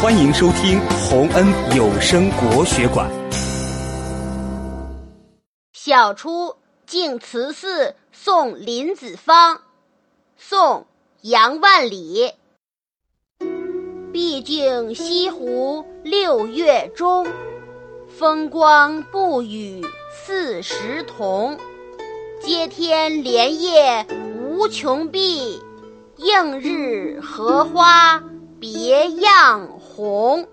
欢迎收听洪恩有声国学馆。晓出净慈寺送林子方，宋·杨万里。毕竟西湖六月中，风光不与四时同。接天莲叶无穷碧，映日荷花别样红。